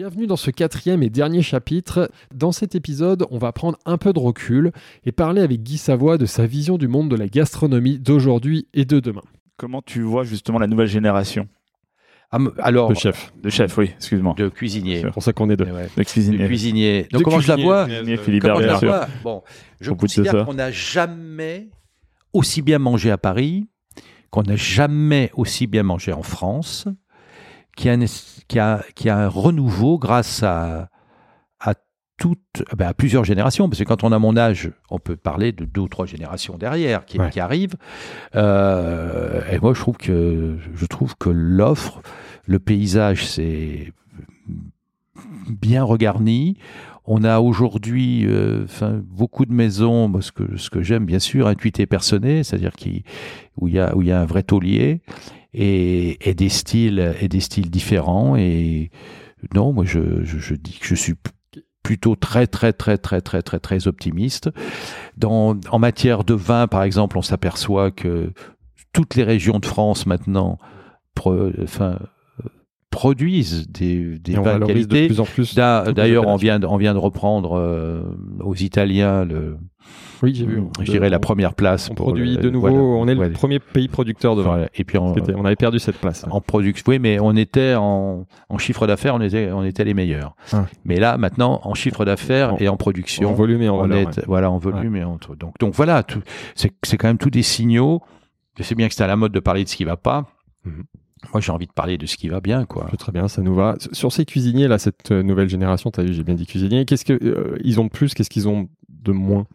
Bienvenue dans ce quatrième et dernier chapitre. Dans cet épisode, on va prendre un peu de recul et parler avec Guy Savoie de sa vision du monde de la gastronomie d'aujourd'hui et de demain. Comment tu vois justement la nouvelle génération? Ah, alors, Le chef, de chefs Oui, excuse-moi. de cuisinier. c'est pour ça qu'on est deux. Ouais, De De cuisinier. cuisinier. Donc, De comment je la cuisinier. vois? Cuisinier, Philibert, Comment je la vois? Bon, je Au de considère qu'on n'a jamais aussi bien mangé à Paris, qu'on n'a jamais aussi bien mangé en France, qu'il y a, un y a- qu'il y a un renouveau grâce à, à toutes, ben, à plusieurs générations, parce que quand on a mon âge, on peut parler de deux ou trois générations derrière qui, Ouais. qui arrivent. Euh, et moi, je trouve que je trouve que l'offre, le paysage, c'est bien regarni. On a aujourd'hui euh, beaucoup de maisons, ce que, ce que j'aime bien sûr, intuité personnée, c'est-à-dire qui, où il y a, un vrai taulier et, des styles et des styles différents. Et non, moi je, dis que je suis plutôt très très très très très très très optimiste. Dans, en matière de vin, par exemple, on s'aperçoit que toutes les régions de France maintenant enfin, produisent des, des on de plus en plus. D'ailleurs, on vient, de, on vient de reprendre euh, aux Italiens le, Oui, j'ai vu. je dirais la première place. On pour produit le- de nouveau, voilà. on est le premier pays producteur de vin. Et puis C'était- On avait perdu cette place. en production, oui, mais on était en, en chiffre d'affaires, on était, on était les meilleurs. Ah. Mais là, maintenant, en chiffre d'affaires et en production, En volume et en on valeur. est, voilà, en volume et en donc, donc voilà, c'est, quand même tous des signaux. Je sais bien que c'est à la mode de parler de ce qui va pas. Mhm. Moi, j'ai envie de parler de ce qui va bien, quoi. Très bien, ça nous va. Sur ces cuisiniers, là, cette euh, nouvelle génération, tu as vu, j'ai bien dit cuisiniers, qu'est-ce qu'ils ont de plus, qu'est-ce qu'ils ont de moins?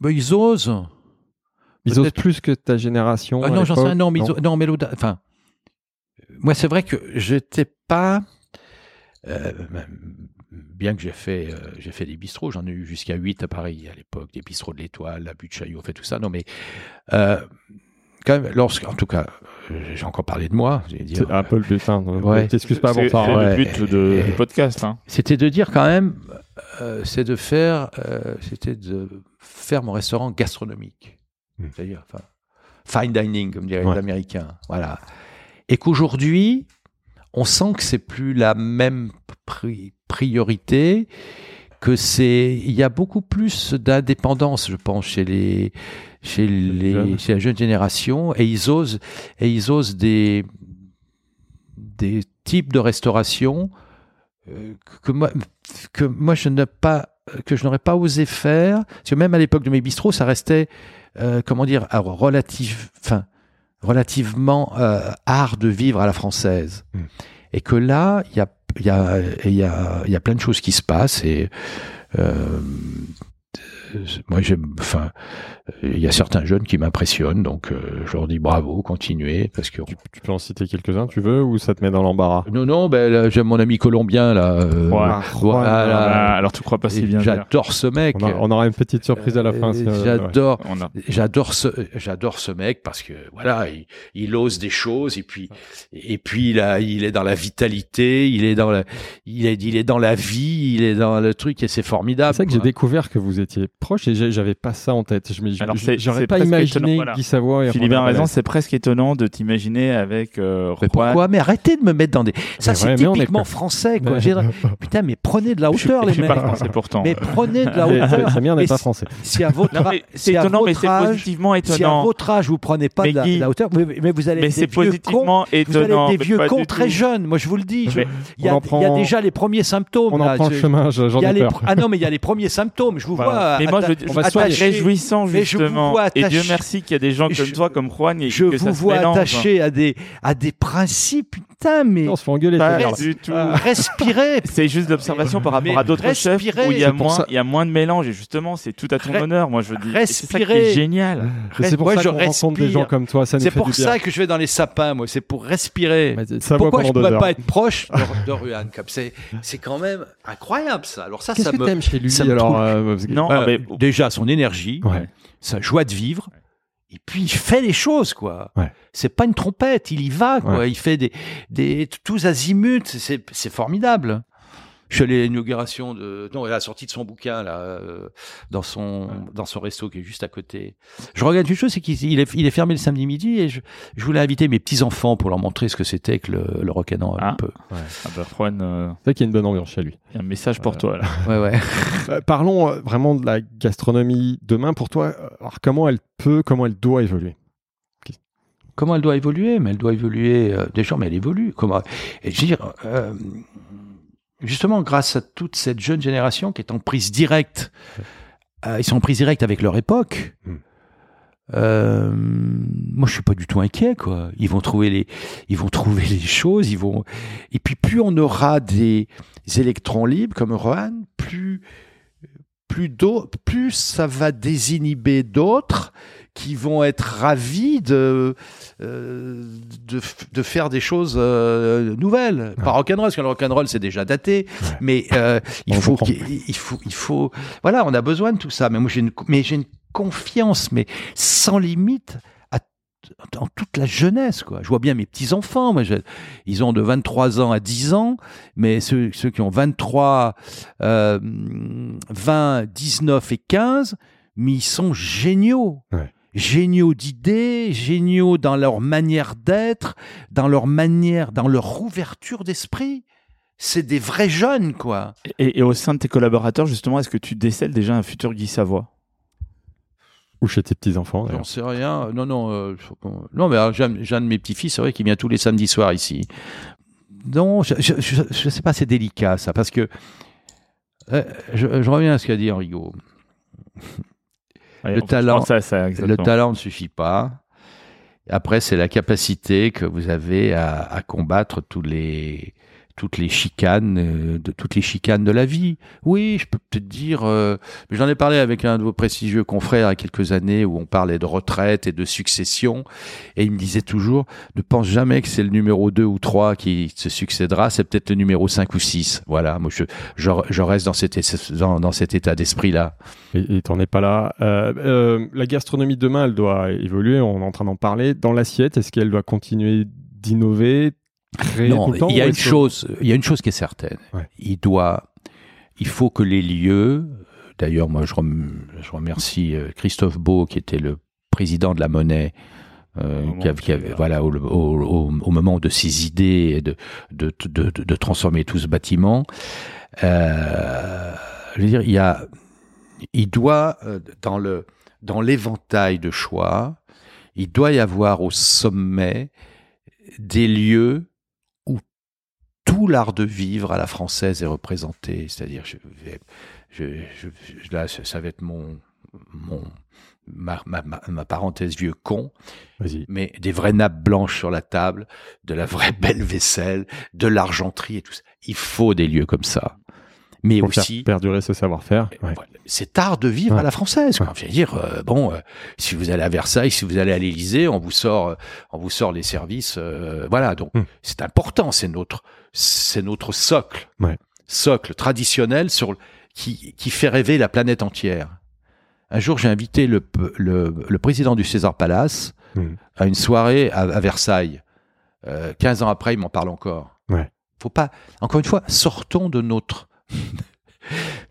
Ben, ils osent. Ils osent plus que ta génération Ah non, j'en sais rien. Non, mais, ils non, mais l'audace- enfin, moi, c'est vrai que j'étais pas. euh, bien que j'ai fait, euh, j'ai fait des bistrots, j'en ai eu jusqu'à 8 à Paris à l'époque, des bistrots de l'Étoile, la butte Chaillot, fait tout ça. Non, mais euh, quand même, lorsque, en tout cas, euh, j'ai encore parlé de moi. dire, C'est un peu le but. hein. Ouais. T'excuses pas avant ça. c'est hein. ouais. le but de- du podcast. Hein. C'était de dire quand même, euh, c'est de faire, euh, c'était de faire mon restaurant gastronomique. Mm. C'est-à-dire, enfin, fine dining, comme diraient Ouais. les Américains. Voilà. Et qu'aujourd'hui, on sent que c'est plus la même pri- priorité, que c'est, il y a beaucoup plus d'indépendance, je pense, chez les, chez les, chez la jeune génération, et ils osent, et ils osent des, des types de restauration euh, que moi, que moi je n'ai pas, que je n'aurais pas osé faire, parce que même à l'époque de mes bistrots, ça restait, euh, comment dire, relative, enfin, relativement euh, art de vivre à la française. Mm. Et que là, il y a, il y, a, il y, a, y a plein de choses qui se passent et euh, moi j'aime, enfin, il y a certains jeunes qui m'impressionnent, donc euh, je leur dis bravo, continuez, parce que Tu, tu peux en citer quelques-uns, tu veux, ou ça te met dans l'embarras? Non, non, ben, j'aime mon ami colombien là. euh, Ouais. voilà. Ah, alors tu crois pas si bien. J'adore ce mec. on, a- on aura une petite surprise à la fin. Euh, euh, ouais. J'adore. On a- J'adore ce, j'adore ce mec parce que voilà, il, il ose des choses et puis et puis là, il est dans la vitalité, il est dans la, il est, il est dans la vie, il est dans le truc et c'est formidable. C'est ça que j'ai découvert que vous étiez proche et j'avais pas ça en tête. Je me- Alors, c'est- J'aurais pas presque imaginé étonnant, voilà. Guy Savoie et Philibert a raison, c'est presque étonnant de t'imaginer avec euh, Mais pourquoi Mais arrêtez de me mettre dans des. Ça c'est on est typiquement que- français quoi. Mais- J'ai- Putain, mais prenez de la Je suis, hauteur je les suis mecs. pas français pourtant. Mais prenez de la hauteur. C'est bien, on n'est pas français. Si à votre, c'est étonnant, mais c'est positivement si à étonnant. votre âge vous prenez pas de la, hauteur, mais, vous allez Mais être c'est des vieux cons. positivement Vous allez étonnant. être des vieux cons très jeunes. Moi, je vous le dis. Il y, a, déjà les premiers symptômes. On en prend le chemin, je- j'en il y a ai les peur. Ah non, mais il y a les premiers symptômes. Je vous vois. Moi, je, je on va réjouissant Mais je vous justement. Et Dieu merci qu'il y a des gens comme Je- toi, comme Juan, et Je que ça vous se vois mélange. attaché à des, à des principes. Putain, mais On se fait engueuler. Pas du tout. respirez. C'est juste l'observation par rapport Mais à d'autres chefs où il y a C'est moins, ça- il y a moins de mélange et justement c'est tout à ton Re- honneur, moi je dis. C'est ça respirez. est génial. C'est pour Moi, ça je qu'on rencontre des respire. gens comme toi. Ça C'est pour du bien. ça que je vais dans les sapins, moi. C'est pour respirer. Ça va Pourquoi je deux pourrais pas être proche de, Ruan comme c'est c'est quand même incroyable ça. Alors ça, Qu'est-ce ça que me t'aimes chez lui ça alors euh, Non, Euh, mais déjà son énergie, Ouais. sa joie de vivre. Et puis il fait les choses, quoi. Ouais. C'est pas une trompette, il y va, quoi. Il fait des, des tous azimuts, c'est formidable. Je suis allé à l'inauguration de, non, à la sortie de son bouquin là, euh, dans son dans son resto qui est juste à côté. Je regarde une chose, c'est qu'il il est, il est fermé le samedi midi et je, je voulais inviter mes petits enfants pour leur montrer ce que c'était que le, le rock'n'roll un Ah. peu. Ah bah, Juan, euh, C'est vrai qu'il y a une bonne ambiance chez lui. il y a un message pour Ouais. toi là. Ouais, ouais. Euh, parlons vraiment de la gastronomie demain. Pour toi, alors comment elle peut, comment elle doit évoluer? Comment elle doit évoluer? Mais elle doit évoluer euh, déjà, mais elle évolue. Comment et Je veux dire, euh, justement, grâce à toute cette jeune génération qui est en prise directe, euh, ils sont en prise directe avec leur époque. Mm. Euh, moi, je suis pas du tout inquiet, quoi. Ils vont trouver les, ils vont trouver les choses, ils vont. Et puis, plus on aura des électrons libres comme Rohan, plus, plus plus ça va désinhiber d'autres qui vont être ravis de, euh, de, faire des choses euh, nouvelles. Pas rock'n'roll, parce que le rock'n'roll c'est déjà daté, Ouais. mais euh, il, faut il, faut, il faut. Voilà, on a besoin de tout ça. Mais moi j'ai une, mais une confiance, mais sans limite. Dans toute la jeunesse, quoi. Je vois bien mes petits-enfants, ils ont de 23 ans à 10 ans, mais ceux, ceux qui ont 23, euh, 20, 19 et 15, mais ils sont géniaux. Ouais. Géniaux d'idées, géniaux dans leur manière d'être, dans leur manière, dans leur ouverture d'esprit. C'est des vrais jeunes, quoi. Et, et au sein de tes collaborateurs, justement, est-ce que tu décèles déjà un futur Guy Savoie? Ou chez tes petits-enfants J'en sais rien. Non, non, euh, non, mais j'ai un de mes petits-fils, c'est vrai, qui vient tous les samedis soirs ici. Non, je, je sais pas, c'est délicat ça, parce que euh, je, je reviens à ce qu'a dit Enrico. Ouais, Le talent- ça, Le talent ne suffit pas. Après, c'est la capacité que vous avez à, à combattre tous les, toutes les chicanes, euh, de toutes les chicanes de la vie. Oui, je peux peut-être dire. euh, J'en ai parlé avec un de vos prestigieux confrères il y a quelques années où on parlait de retraite et de succession, et il me disait toujours ne pense jamais que c'est le numéro 2 ou 3 qui se succédera, c'est peut-être le numéro 5 ou 6. Voilà, moi je, je, je reste dans cet, dans, cet état d'esprit-là. Et t'en es pas là. Euh, euh, la gastronomie de demain, elle doit évoluer. On est en train d'en parler. Dans l'assiette, est-ce qu'elle doit continuer d'innover, Non, il y a une chose, il y a une chose qui est certaine. Ouais. Il doit, il faut que les lieux. D'ailleurs, moi, je, rem- je remercie euh, Christophe Beau, qui était le président de la Monnaie. euh, qui avait- qui avait- voilà, au, au- au- au moment de ses idées et de, de, de, de- de transformer tout ce bâtiment, euh, je veux dire, il y a, il doit dans le dans l'éventail de choix, il doit y avoir au sommet des lieux tout l'art de vivre à la française est représenté. C'est-à-dire, je, là, ça va être mon, mon ma, ma, ma- ma parenthèse vieux con, mais des vraies nappes blanches sur la table, de la vraie belle vaisselle, de l'argenterie et tout ça. Il faut des lieux comme ça. Mais Pour faire aussi, perdurer ce savoir-faire. Ouais. c'est art de vivre Ouais. à la française. Quoi. Ouais. Je veux dire, euh, bon, euh, si vous allez à Versailles, si vous allez à l'Élysée, on vous sort, euh, on vous sort les services. voilà, donc Hmm. c'est important. C'est notre, c'est notre socle, Ouais. socle traditionnel sur qui, qui fait rêver la planète entière. Un jour, j'ai invité le, le, le président du César Palace Hmm. à une soirée à, à Versailles. Euh, 15 ans après, il m'en parle encore. Ouais. Faut pas. Encore une fois, sortons de notre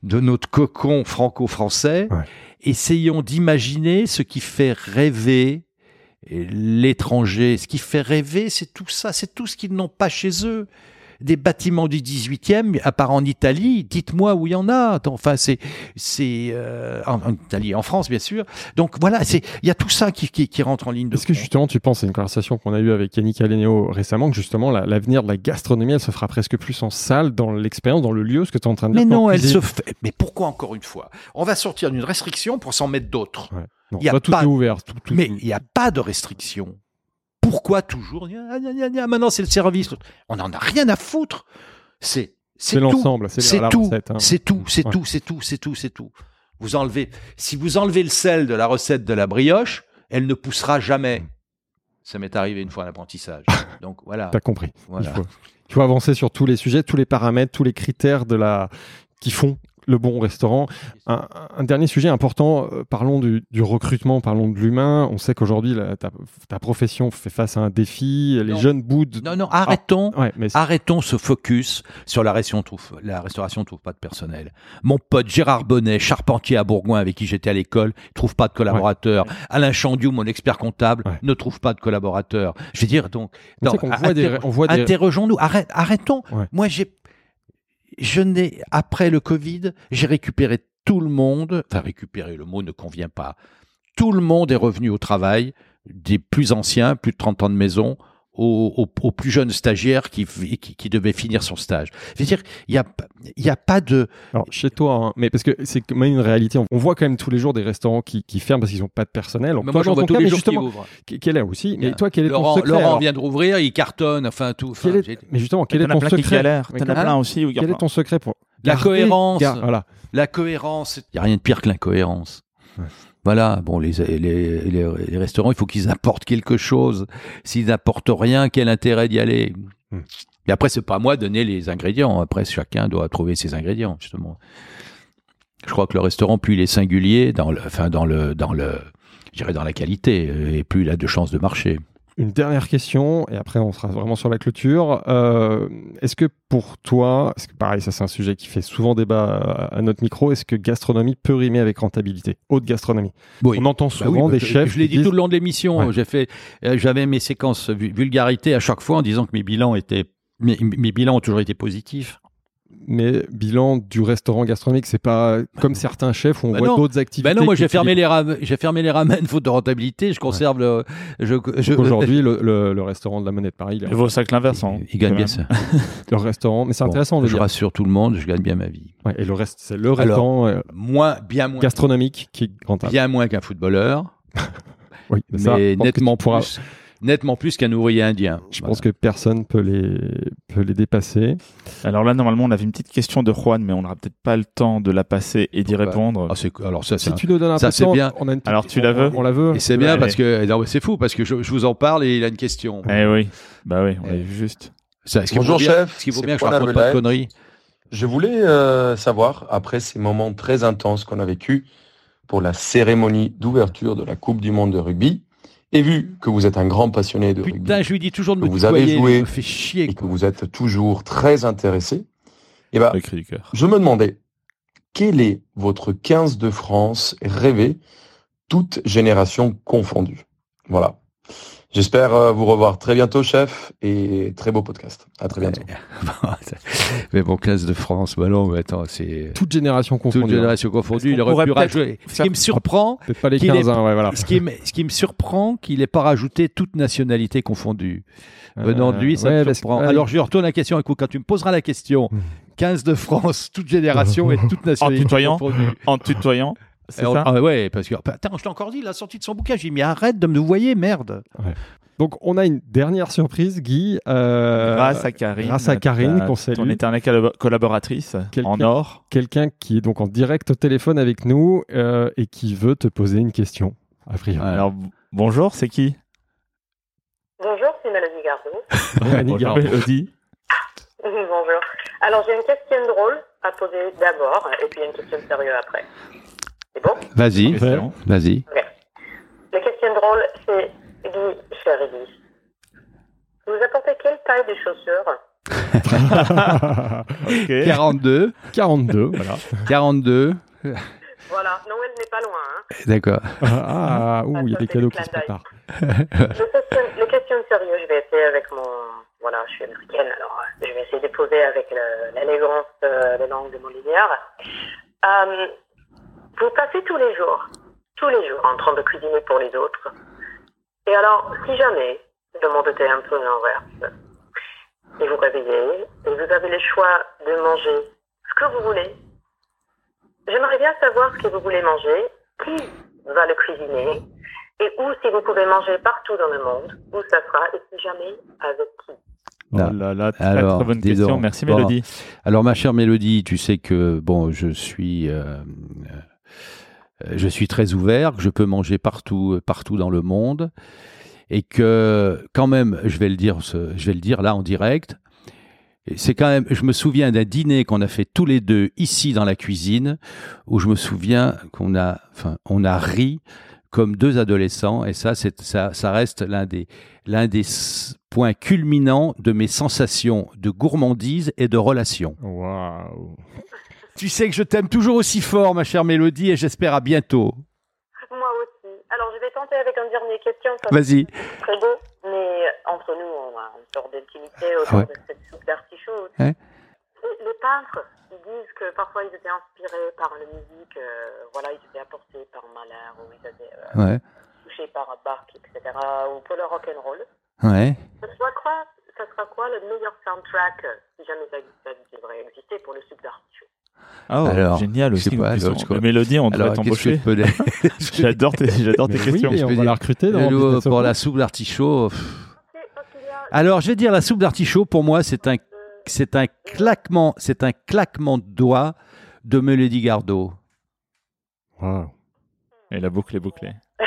de notre cocon franco-français. Ouais. Essayons d'imaginer ce qui fait rêver l'étranger. Ce qui fait rêver, c'est tout ça, c'est tout ce qu'ils n'ont pas chez eux. Des bâtiments du 18e, à part en Italie, dites-moi où il y en a. Enfin, c'est, c'est euh, en, en Italie, en France, bien sûr. Donc voilà, c'est, il y a tout ça qui, qui, qui rentre en ligne de Est-ce que justement tu penses, c'est une conversation qu'on a eue avec Yannick Alénéo récemment, que justement la- l'avenir de la gastronomie, elle se fera presque plus en salle, dans l'expérience, dans le lieu, ce que tu es en train de dire. Mais non, elle cuisine. se fait. Mais pourquoi encore une fois? On va sortir d'une restriction pour s'en mettre d'autres. Non, il y a toi, tout pas- est ouvert. tout- tout- Mais il n'y a pas de restriction. Pourquoi toujours Gna, gna, gna, gna, Maintenant, c'est le service. On n'en a rien à foutre. C'est C'est l'ensemble, c'est C'est tout. hein. C'est tout. C'est tout. C'est tout. C'est tout. C'est tout. Vous enlevez. Si vous enlevez le sel de la recette de la brioche, elle ne poussera jamais. Ça m'est arrivé une fois en apprentissage. Donc voilà. T'as compris. Voilà. Il, faut, il faut avancer sur tous les sujets, tous les paramètres, tous les critères de la qui font le bon restaurant. Un, un dernier sujet important, euh, parlons du, du recrutement, parlons de l'humain. On sait qu'aujourd'hui, ta, ta profession fait face à un défi. Les Non. jeunes boudent. Non, non, arrêtons. Ouais, mais c'est- Arrêtons ce focus sur la restauration. La restauration trouve pas de personnel. Mon pote Gérard Bonnet, charpentier à Bourgoin avec qui j'étais à l'école, trouve pas de collaborateurs. Alain Chandiou, mon expert comptable, Ouais. ne trouve pas de collaborateurs. Je veux dire donc, on non, voit des, inter- on voit des, interrogeons-nous. Arrêtons. Moi, j'ai, je n'ai après le Covid, j'ai récupéré tout le monde. Enfin, récupérer le mot ne convient pas. Tout le monde est revenu au travail, des plus anciens, plus de 30 ans de maison, aux, aux- aux plus jeunes stagiaires qui, qui, qui devaient finir son stage. Je veux dire, il n'y a, y a pas de. Alors, chez toi, hein, mais parce que c'est quand même une réalité. On, on voit quand même tous les jours des restaurants qui, qui ferment parce qu'ils n'ont pas de personnel. Mais toi, moi, j'en vois ton tous cas, les mais jours qui justement, ouvrent. quel est aussi Mais toi, quel est ton Laurent, secret Laurent alors vient de rouvrir, il cartonne, enfin tout. Enfin, est- Mais justement, quel est ton secret. Mais T'en as quel- plein aussi Quel est ton secret pour La garder- cohérence. gar- Voilà. La cohérence, il n'y a rien de pire que l'incohérence. Ouais. Voilà, bon, les, les, les, les restaurants, il faut qu'ils apportent quelque chose. S'ils n'apportent rien, quel intérêt d'y aller? Hmm. Et après, c'est pas à moi de donner les ingrédients. Après, chacun doit trouver ses ingrédients, justement. Je crois que le restaurant, plus il est singulier, dans le, enfin, dans le, dans le, je dirais dans la qualité, euh, et plus il a de chances de marcher. Une dernière question, et après on sera vraiment sur la clôture. Euh, est-ce que pour toi, parce que pareil, ça c'est un sujet qui fait souvent débat à, à notre micro, est-ce que gastronomie peut rimer avec rentabilité Haute gastronomie? Oui. On entend Bah souvent des chefs. Je l'ai dit disent- tout le long de l'émission. Ouais. J'ai fait, euh, j'avais mes séquences vu- vulgarité à chaque fois en disant que mes bilans étaient, mes, mes bilans ont toujours été positifs. Mais bilan du restaurant gastronomique, c'est pas comme certains chefs où on Bah voit d'autres activités. Ben non, moi j'ai fermé les ram- j'ai fermé les ramen faute de rentabilité. Je conserve le. Je, je- Donc Aujourd'hui, le, le- le restaurant de la Monnaie de Paris, il Il est- vaut ça que l'inverse. hein, il gagne bien ça. le restaurant, mais c'est Bon, intéressant de je dire. rassure tout le monde, je gagne bien ma vie. Ouais, et le reste, c'est le restaurant euh, Moins, bien moins, gastronomique qui est rentable. bien moins qu'un footballeur, Oui, mais ça, nettement plus, nettement plus qu'un ouvrier indien. Je pense que personne peut les peut les dépasser. Alors là, normalement, on avait une petite question de Juan, mais on n'aura peut-être pas le temps de la passer et d'y Pourquoi répondre. Ah, c'est- alors ça, c'est Si tu nous donnes un ça, c'est temps, bien. on a une Alors, tu la veux On la veut. Et c'est bien parce que mais c'est fou parce que je, je vous en parle et il a une question. Eh oui, bah oui, on Eh. vu juste. Ça, Bonjour bien- chef, Est-ce qu'il vaut bien que je Juan raconte pas de conneries Je voulais euh, savoir, après ces moments très intenses qu'on a vécus pour la cérémonie d'ouverture de la Coupe du Monde de rugby, et vu que vous êtes un grand passionné de Putain, rugby je lui dis toujours de me Vous avez joué. il me fait chier. et que vous êtes toujours très intéressé, eh ben, je me demandais, quel est votre 15 de France rêvé, toute génération confondue Voilà. J'espère euh, vous revoir très bientôt, chef, et très beau podcast. À très bientôt. mais bon, classe de France, bah non, mais attends, c'est Toute génération toute confondue. génération confondue. Il aurait pu rajouter. Ce qui me surprend, pas les qu'il 15 est- ans, ouais, voilà. ce qui me, ce qui me surprend, qu'il n'ait pas rajouté toute nationalité confondue. Venant de lui, ça Euh, ouais, me que- surprend. ouais, Alors, je lui retourne la question. Écoute, quand tu me poseras la question, Mhm. 15 de France, toute génération et toute nationalité tutoyant confondue. En tutoyant, ça ah ouais, parce que bah, attends, je t'ai encore dit, il a sorti de son bouquin. J'ai dit, mais arrête de me voyer, merde. Donc on a une dernière surprise, Guy. euh, Grâce à Karine. grâce à Karine, ta- qu'on salue. Ton éternelle collab- collaboratrice Quelqu'un- en or. quelqu'un qui est donc en direct au téléphone avec nous euh, et qui veut te poser une question. A priori. Alors, bonjour, c'est qui? Bonjour, c'est Mélodie Gardot. Bonjour, Gardot. Bonjour. Alors, j'ai une question drôle à poser d'abord, et puis une question sérieuse après. C'est bon Vas-y, Question. vas-y. La question drôle, c'est Guy, cher Guy. Vous apportez quelle taille de chaussures Ok. 42, 42, voilà. 42. Voilà, Noël n'est pas loin. Hein. D'accord. Ah, ouh, il y a des cadeaux qui se préparent. Les questions, sérieuses, je vais essayer avec mon... Voilà, je suis américaine, alors euh, je vais essayer de poser avec l'élégance euh, des langues de Molière. Euh, vous passez tous les jours, tous les jours, en train de cuisiner pour les autres. Et alors, si jamais le monde était un peu l'inverse, et vous réveillez, et vous avez le choix de manger ce que vous voulez, j'aimerais bien savoir ce que vous voulez manger, qui va le cuisiner, et où, si vous pouvez manger partout dans le monde, où ça sera, et si jamais, avec qui Oh là là, très, Alors, très bonne question. donc. Merci Bon. Mélodie. Alors, ma chère Mélodie, tu sais que bon, je suis, euh, je suis très ouvert, que je peux manger partout, euh, partout dans le monde, et que quand même, je vais le dire, je vais le dire là en direct. c'est quand même, je me souviens d'un dîner qu'on a fait tous les deux ici dans la cuisine, où je me souviens qu'on a, enfin, on a ri comme deux adolescents, et ça, ça, ça reste l'un des, l'un des points culminants de mes sensations de gourmandise et de relation. Waouh. Tu sais que je t'aime toujours aussi fort, ma chère Mélodie, et j'espère à bientôt. Moi aussi. Alors, je vais tenter avec une dernière question. Vas-y. c'est Très beau, mais entre nous, on a une sorte d'intimité autour Ouais. de cette soupe d'artichaut. Ouais. Les, peintres, ils disent que parfois ils étaient inspirés par la musique, euh, voilà, ils étaient apportés par Mahler, ou ils étaient euh, Ouais, touchés par Bach, etc., ou pour le rock'n'roll. ouais. Ça sera quoi, ça sera quoi le meilleur soundtrack, euh, si jamais ça, ça devrait exister, pour le soupe d'artichaut Oh, Alors, génial aussi. Le mélodie, on devrait t'embaucher. J'adore tes, j'adore tes questions. oui, on va dire- la recruter dans pour la soupe d'artichaut. Alors, je vais dire la soupe d'artichaut pour moi, c'est un, c'est un claquement, c'est un claquement de doigts de Mélodie Gardot. Waouh. Et la boucle est bouclée.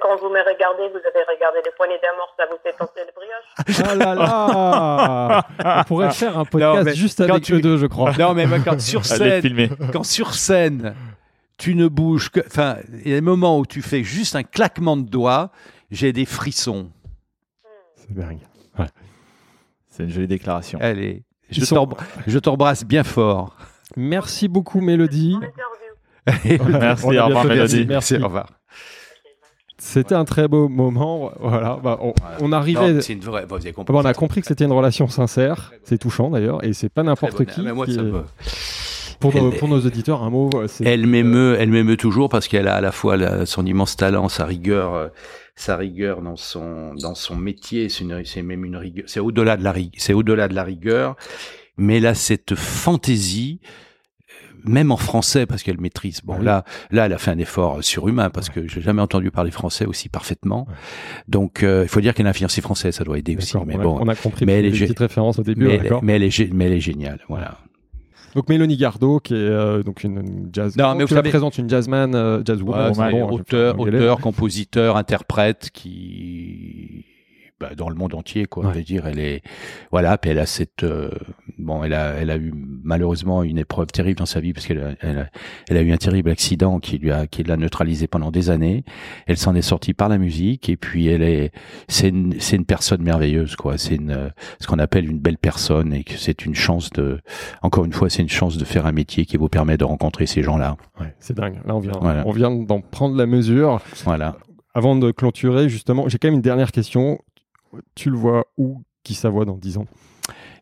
Quand vous me regardez, vous avez regardé les poignées d'amour, ça vous fait penser le brioche Oh là là On pourrait faire un podcast Non, juste quand avec tu- eux deux, je crois. Non, mais quand sur scène, quand sur scène, tu ne bouges que, enfin, il y a des moments où tu fais juste un claquement de doigts, j'ai des frissons. C'est dingue. C'est une jolie déclaration. Allez, je sont- t'embrasse bien fort. Merci beaucoup, Mélodie. Merci, au revoir, Mélodie. Merci. Au revoir. C'était un très beau moment. Voilà. Bah, on, on arrivait. Non, une vraie, vous avez compris. Bon, on a compris que c'était une relation sincère. C'est touchant d'ailleurs, et c'est pas n'importe qui. Mais moi, qui ça est- me- pour, nos, Elle- pour nos auditeurs, un mot. euh, Elle m'émeut, elle m'émeut toujours parce qu'elle a à la fois la- son immense talent, sa rigueur, euh, sa rigueur dans son dans son métier. C'est même une rigueur. C'est au-delà de la rigueur. C'est au-delà de la rigueur. Mais là, cette fantaisie, euh, même en français, parce qu'elle maîtrise. Bon, oui. là, là, elle a fait un effort surhumain parce que j'ai jamais entendu parler français aussi parfaitement. Donc, euh, il faut dire qu'elle a un fiancé français, ça doit aider aussi. Mais on, a, bon, on a compris mais elle gé- petites références au début. mais, elle, d'accord. mais elle est, mais elle est géniale. Voilà. Donc Mélanie Gardot, qui est euh, donc une, une jazz. Non, mais tu vous la savez- présentes une jazzman, euh, jazzwoman. Ouais, hein, je auteur, auteur, compositeur, interprète qui bah, dans le monde entier quoi. Ouais. Je veux dire, elle est voilà, puis elle a cette euh, bon, elle a elle a eu malheureusement une épreuve terrible dans sa vie parce qu'elle a, elle a, elle a eu un terrible accident qui lui a qui l'a neutralisée pendant des années. Elle s'en est sortie par la musique et puis elle est c'est une c'est une personne merveilleuse quoi. C'est une ce qu'on appelle une belle personne et que c'est une chance de encore une fois c'est une chance de faire un métier qui vous permet de rencontrer ces gens-là. Ouais, c'est dingue. Là, on vient, Voilà. on vient d'en prendre la mesure. Voilà. Avant de clôturer, justement, j'ai quand même une dernière question. Tu le vois où qui Savoie dans 10 ans?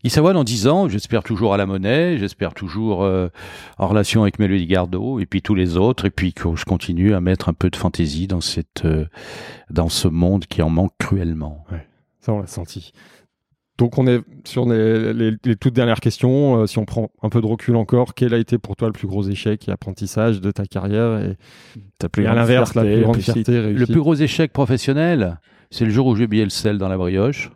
Il Savoie dans 10 ans, j'espère toujours à la monnaie, j'espère toujours euh, en relation avec Mélodie Gardot et puis tous les autres, et puis que je continue à mettre un peu de fantaisie dans cette euh, dans ce monde qui en manque cruellement. Ça, on l'a senti. Donc, on est sur les, les- les toutes dernières questions. Euh, si on prend un peu de recul encore, quel a été pour toi le plus gros échec et apprentissage de ta carrière Et, Ta plus et à l'inverse, la fierté, plus grande réussite. fierté Le plus gros échec professionnel, c'est le jour où j'ai oublié le sel dans la brioche.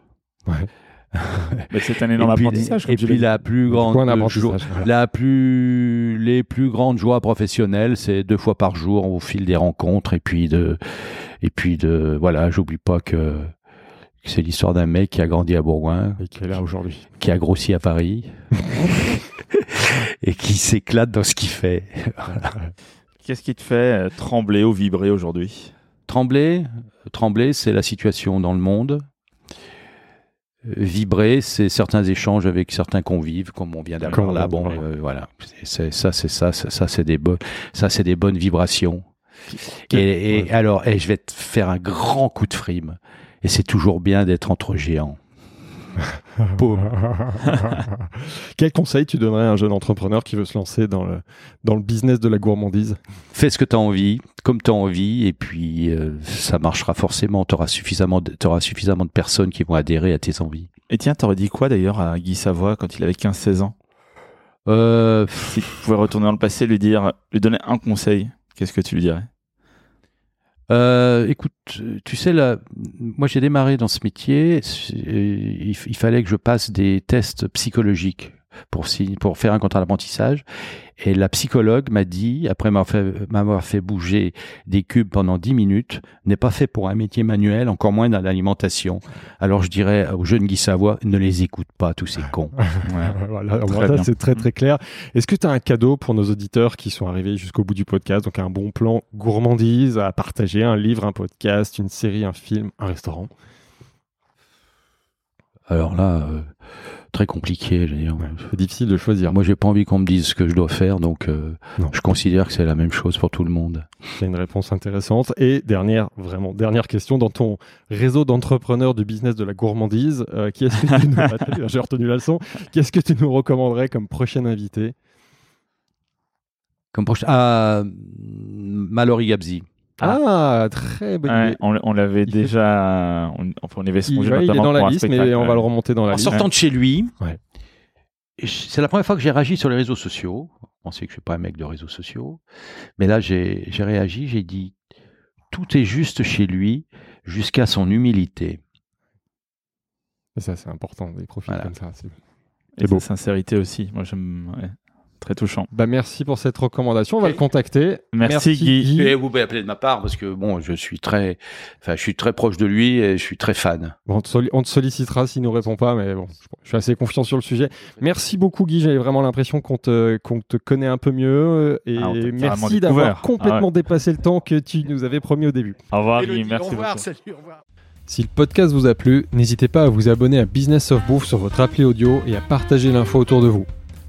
Mais c'est un énorme et puis, apprentissage. et puis la plus grande apprentissage, joie, voilà. la plus les plus grandes joies professionnelles, c'est deux fois par jour au fil des rencontres et puis de et puis de voilà, j'oublie pas que que c'est l'histoire d'un mec qui a grandi à Bourgoin, Et qui est là aujourd'hui. qui a grossi à Paris et qui s'éclate dans ce qu'il fait. Qu'est-ce qui te fait euh, trembler ou vibrer aujourd'hui? Trembler, trembler, c'est la situation dans le monde. Vibrer, c'est certains échanges avec certains convives, comme on vient d'avoir là. on- Bon, euh, voilà, C'est- ça, c'est ça, c'est- ça, c'est des bonnes, ça, c'est des bonnes vibrations. Et, alors, et je vais te faire un grand coup de frime. Et c'est toujours bien d'être entre géants. Quel conseil tu donnerais à un jeune entrepreneur qui veut se lancer dans le, dans le business de la gourmandise? Fais ce que tu as envie, comme tu as envie, et puis euh, ça marchera forcément. Tu auras suffisamment, de- t'auras suffisamment de personnes qui vont adhérer à tes envies. Et tiens, t'aurais dit quoi d'ailleurs à Guy Savoie quand il avait 15-16 ans? Euh, Si tu pouvais retourner dans le passé, lui dire, lui donner un conseil, qu'est-ce que tu lui dirais? Euh, écoute, tu sais là, moi j'ai démarré dans ce métier. c'est- Il, il fallait que je passe des tests psychologiques pour, faire un contrat d'apprentissage. Et la psychologue m'a dit, après m'avoir fait, bouger des cubes pendant 10 minutes, n'est pas fait pour un métier manuel, encore moins dans l'alimentation. Alors je dirais aux jeunes Guy Savoie, ne les écoute pas, tous ces cons. Ouais. Voilà, c'est très très clair. Est-ce que tu as un cadeau pour nos auditeurs qui sont arrivés jusqu'au bout du podcast? Donc un bon plan gourmandise à partager, un livre, un podcast, une série, un film, un restaurant. Alors là, euh, très compliqué. Je veux dire. C'est difficile de choisir. Moi, j'ai pas envie qu'on me dise ce que je dois faire, donc euh, je considère que c'est la même chose pour tout le monde. C'est une réponse intéressante. Et dernière, vraiment, dernière question, dans ton réseau d'entrepreneurs du business de la gourmandise, euh, qui est-ce que tu nous... J'ai retenu la leçon. Qu'est-ce que tu nous recommanderais comme prochain invité? Comme prochain, ah, Mallory Gabzi. Ah. très bonne Ouais, idée. on, on l'avait Il déjà. On, enfin, on avait Il, songé ouais, il est dans la pour un liste, mais on va le remonter dans la En liste. sortant de chez lui, Ouais. et c'est la première fois que j'ai réagi sur les réseaux sociaux. On sait que je suis pas un mec de réseaux sociaux, mais là j'ai réagi, j'ai dit tout est juste chez lui jusqu'à son humilité. Et ça, c'est important, des profils Voilà. comme ça. c'est- Et C'est beau. sa sincérité aussi. Moi, j'aime. Très touchant. Bah, merci pour cette recommandation. On va le contacter. Merci, Guy. Et vous pouvez appeler de ma part parce que bon, je suis très, enfin, je suis très proche de lui et je suis très fan. Bon, on, te soli- on te sollicitera s'il nous répond pas, mais bon, je, je suis assez confiant sur le sujet. Merci beaucoup, Guy. J'avais vraiment l'impression qu'on te, qu'on te connaît un peu mieux. Et Ah, merci d'avoir Ah complètement dépassé le temps que tu nous avais promis au début. Au revoir, Guy. Merci beaucoup. salut, au revoir. Si le podcast vous a plu, n'hésitez pas à vous abonner à Business of Bouffe sur votre appli audio et à partager l'info autour de vous.